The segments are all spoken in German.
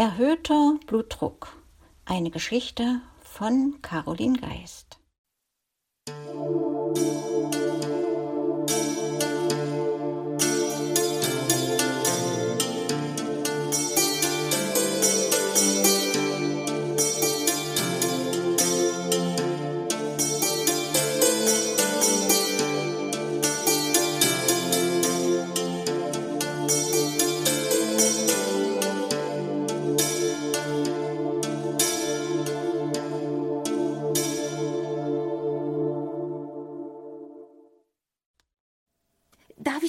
Erhöhter Blutdruck. Eine Geschichte von Caroline Geist.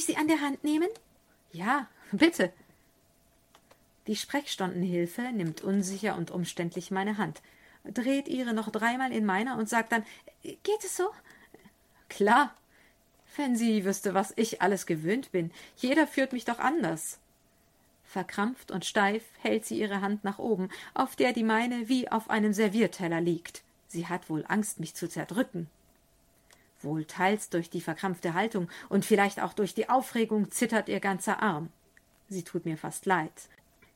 Ich Sie an der Hand nehmen? Ja, bitte. Die Sprechstundenhilfe nimmt unsicher und umständlich meine Hand, dreht ihre noch dreimal in meiner und sagt dann Geht es so? Klar. Wenn sie wüsste, was ich alles gewöhnt bin. Jeder führt mich doch anders. Verkrampft und steif hält sie ihre Hand nach oben, auf der die meine wie auf einem Servierteller liegt. Sie hat wohl Angst, mich zu zerdrücken. Wohl teils durch die verkrampfte Haltung und vielleicht auch durch die Aufregung zittert ihr ganzer Arm. Sie tut mir fast leid.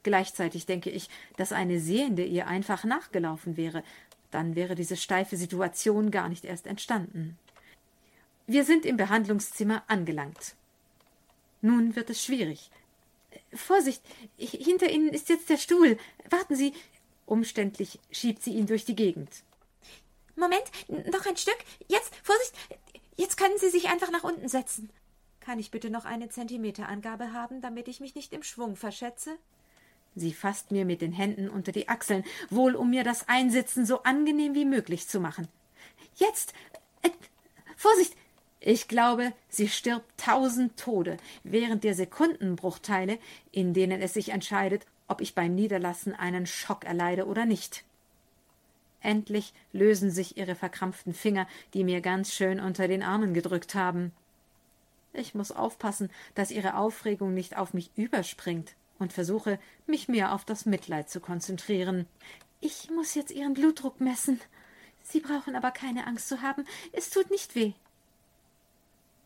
Gleichzeitig denke ich, dass eine Sehende ihr einfach nachgelaufen wäre, dann wäre diese steife Situation gar nicht erst entstanden. Wir sind im Behandlungszimmer angelangt. Nun wird es schwierig. Vorsicht, hinter Ihnen ist jetzt der Stuhl. Warten Sie. Umständlich schiebt sie ihn durch die Gegend. Moment, noch ein Stück. Jetzt, Vorsicht. Jetzt können Sie sich einfach nach unten setzen. Kann ich bitte noch eine Zentimeterangabe haben, damit ich mich nicht im Schwung verschätze? Sie fasst mir mit den Händen unter die Achseln, wohl um mir das Einsitzen so angenehm wie möglich zu machen. Jetzt. Äh, Vorsicht. Ich glaube, sie stirbt tausend Tode während der Sekundenbruchteile, in denen es sich entscheidet, ob ich beim Niederlassen einen Schock erleide oder nicht. Endlich lösen sich ihre verkrampften Finger, die mir ganz schön unter den Armen gedrückt haben. Ich muss aufpassen, dass ihre Aufregung nicht auf mich überspringt und versuche, mich mehr auf das Mitleid zu konzentrieren. Ich muss jetzt Ihren Blutdruck messen. Sie brauchen aber keine Angst zu haben. Es tut nicht weh.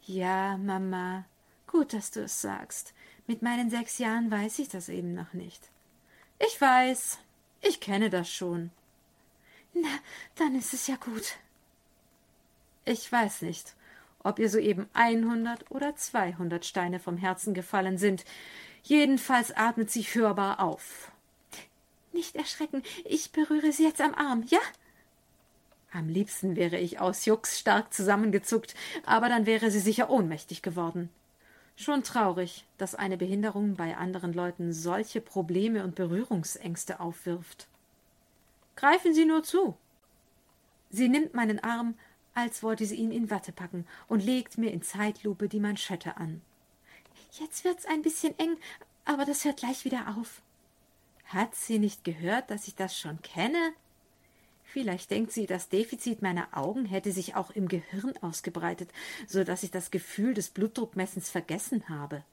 Ja, Mama, gut, dass du es sagst. Mit meinen sechs Jahren weiß ich das eben noch nicht. Ich weiß. Ich kenne das schon. Na, dann ist es ja gut. Ich weiß nicht, ob ihr soeben einhundert oder zweihundert Steine vom Herzen gefallen sind. Jedenfalls atmet sie hörbar auf. Nicht erschrecken, ich berühre sie jetzt am Arm, ja? Am liebsten wäre ich aus Jux stark zusammengezuckt, aber dann wäre sie sicher ohnmächtig geworden. Schon traurig, dass eine Behinderung bei anderen Leuten solche Probleme und Berührungsängste aufwirft. Greifen Sie nur zu. Sie nimmt meinen Arm, als wollte sie ihn in Watte packen, und legt mir in Zeitlupe die Manschette an. Jetzt wird's ein bisschen eng, aber das hört gleich wieder auf. Hat sie nicht gehört, dass ich das schon kenne? Vielleicht denkt sie, das Defizit meiner Augen hätte sich auch im Gehirn ausgebreitet, so dass ich das Gefühl des Blutdruckmessens vergessen habe.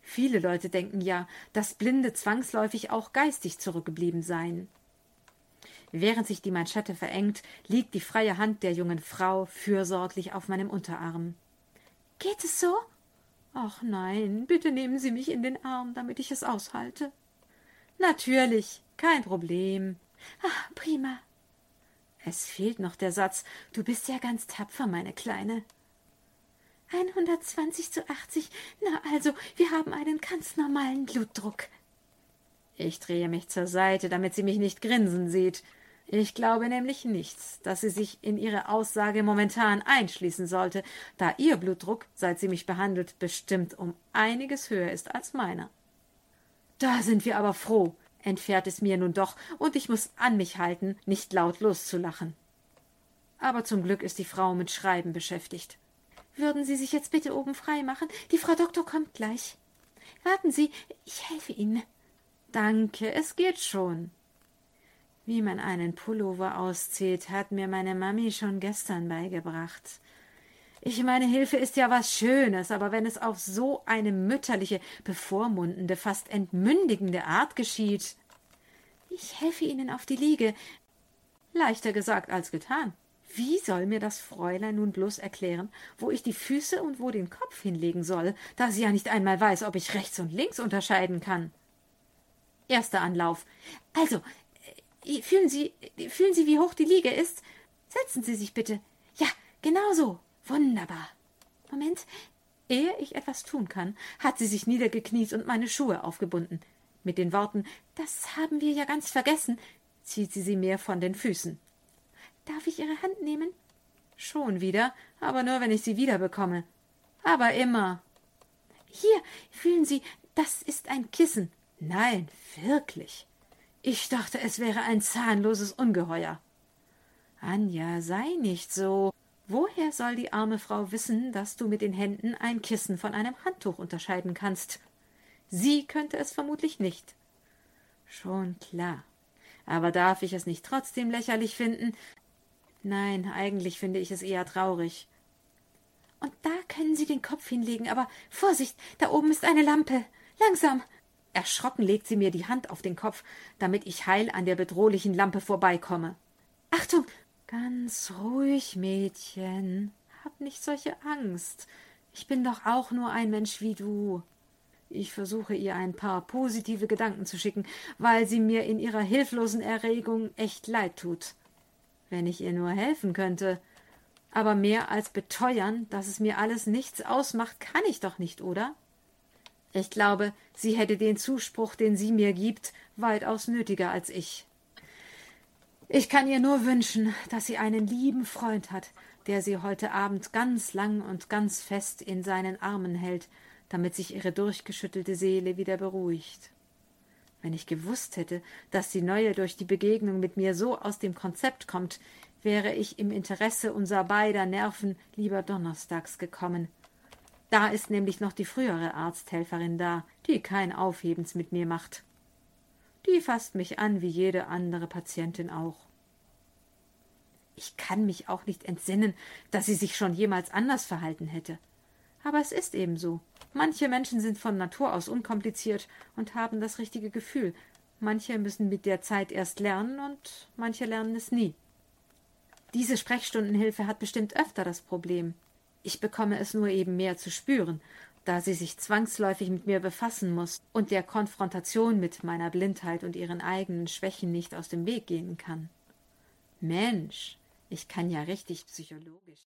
Viele Leute denken ja, dass Blinde zwangsläufig auch geistig zurückgeblieben seien. Während sich die Manschette verengt, liegt die freie Hand der jungen Frau fürsorglich auf meinem Unterarm. Geht es so? Ach nein, bitte nehmen Sie mich in den Arm, damit ich es aushalte. Natürlich, kein Problem. Ah, prima. Es fehlt noch der Satz. Du bist ja ganz tapfer, meine Kleine. 120 zu 80. Na also, wir haben einen ganz normalen Blutdruck. Ich drehe mich zur Seite, damit sie mich nicht grinsen sieht. Ich glaube nämlich nichts, dass sie sich in ihre Aussage momentan einschließen sollte, da ihr Blutdruck, seit sie mich behandelt, bestimmt um einiges höher ist als meiner. Da sind wir aber froh, entfährt es mir nun doch, und ich muss an mich halten, nicht laut loszulachen. Aber zum Glück ist die Frau mit Schreiben beschäftigt. Würden Sie sich jetzt bitte oben frei machen? Die Frau Doktor kommt gleich. Warten Sie, ich helfe Ihnen. Danke, es geht schon. Wie man einen Pullover auszieht, hat mir meine Mami schon gestern beigebracht. Ich meine, Hilfe ist ja was Schönes, aber wenn es auf so eine mütterliche, bevormundende, fast entmündigende Art geschieht. Ich helfe Ihnen auf die Liege. Leichter gesagt als getan. Wie soll mir das Fräulein nun bloß erklären, wo ich die Füße und wo den Kopf hinlegen soll, da sie ja nicht einmal weiß, ob ich rechts und links unterscheiden kann? Erster Anlauf. Also, äh, fühlen Sie, fühlen Sie, wie hoch die Liege ist? Setzen Sie sich bitte. Ja, genau so. Wunderbar. Moment. Ehe ich etwas tun kann, hat sie sich niedergekniet und meine Schuhe aufgebunden. Mit den Worten Das haben wir ja ganz vergessen, zieht sie sie mir von den Füßen. Darf ich Ihre Hand nehmen? Schon wieder, aber nur, wenn ich sie wiederbekomme. Aber immer. Hier, fühlen Sie, das ist ein Kissen. Nein, wirklich. Ich dachte, es wäre ein zahnloses Ungeheuer. Anja, sei nicht so. Woher soll die arme Frau wissen, dass du mit den Händen ein Kissen von einem Handtuch unterscheiden kannst? Sie könnte es vermutlich nicht. Schon klar. Aber darf ich es nicht trotzdem lächerlich finden? Nein, eigentlich finde ich es eher traurig. Und da können Sie den Kopf hinlegen, aber Vorsicht, da oben ist eine Lampe. Langsam. Erschrocken legt sie mir die Hand auf den Kopf, damit ich heil an der bedrohlichen Lampe vorbeikomme. Achtung! Ganz ruhig, Mädchen. Hab nicht solche Angst. Ich bin doch auch nur ein Mensch wie du. Ich versuche ihr ein paar positive Gedanken zu schicken, weil sie mir in ihrer hilflosen Erregung echt leid tut. Wenn ich ihr nur helfen könnte. Aber mehr als beteuern, dass es mir alles nichts ausmacht, kann ich doch nicht, oder? Ich glaube, sie hätte den Zuspruch, den sie mir gibt, weitaus nötiger als ich. Ich kann ihr nur wünschen, dass sie einen lieben Freund hat, der sie heute Abend ganz lang und ganz fest in seinen Armen hält, damit sich ihre durchgeschüttelte Seele wieder beruhigt. Wenn ich gewusst hätte, dass die Neue durch die Begegnung mit mir so aus dem Konzept kommt, wäre ich im Interesse unser beider Nerven lieber donnerstags gekommen. Da ist nämlich noch die frühere Arzthelferin da, die kein Aufhebens mit mir macht. Die fasst mich an wie jede andere Patientin auch. Ich kann mich auch nicht entsinnen, dass sie sich schon jemals anders verhalten hätte. Aber es ist eben so. Manche Menschen sind von Natur aus unkompliziert und haben das richtige Gefühl. Manche müssen mit der Zeit erst lernen und manche lernen es nie. Diese Sprechstundenhilfe hat bestimmt öfter das Problem. Ich bekomme es nur eben mehr zu spüren, da sie sich zwangsläufig mit mir befassen muss und der Konfrontation mit meiner Blindheit und ihren eigenen Schwächen nicht aus dem Weg gehen kann. Mensch, ich kann ja richtig psychologisch.